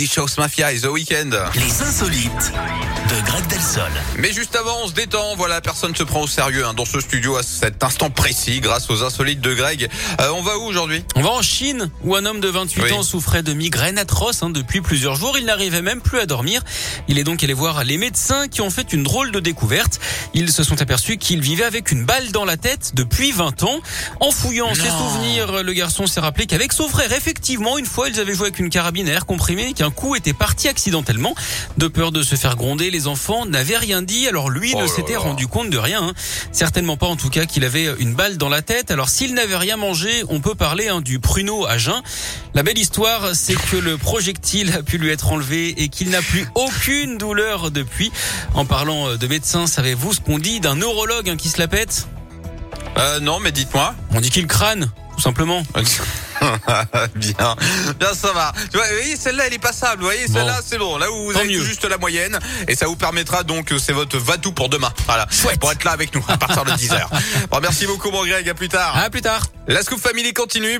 Swedish House Mafia et The Weeknd. Les insolites de Greg Delsol. Mais juste avant, on se détend. Voilà, personne se prend au sérieux hein, dans ce studio à cet instant précis grâce aux insolites de Greg. Euh, on va où aujourd'hui? On va en Chine, où un homme de 28 Oui. ans souffrait de migraines atroces hein, depuis plusieurs jours. Il n'arrivait même plus à dormir. Il est donc allé voir les médecins qui ont fait une drôle de découverte. Ils se sont aperçus qu'il vivait avec une balle dans la tête depuis 20 ans. En fouillant ses souvenirs, le garçon s'est rappelé qu'avec son frère, effectivement, une fois, ils avaient joué avec une carabine à air comprimé, qu'un coup était parti accidentellement. De peur de se faire gronder, les enfants n'avaient rien dit. Alors lui Oh ne s'était rendu compte de rien. hein. Certainement pas en tout cas qu'il avait une balle dans la tête. Alors s'il n'avait rien mangé, on peut parler hein, du pruneau à jeun. La belle histoire, c'est que le projectile a pu lui être enlevé et qu'il n'a plus aucune douleur depuis. En parlant euh, de médecin, savez-vous ce qu'on dit d'un neurologue hein, qui se la pète? Euh, Non, mais dites-moi. On dit qu'il crâne, tout simplement. bien, bien ça va. Tu vois, vous voyez, celle-là, elle est passable. Vous voyez, Bon. celle-là, c'est bon. Là où vous Tant avez mieux. juste la moyenne, et ça vous permettra donc, euh, c'est votre va-tout pour demain. Voilà, Chouette. pour être là avec nous à partir de 10 h Bon, merci beaucoup, mon Greg. À plus tard. À plus tard. La Scoop Family continue.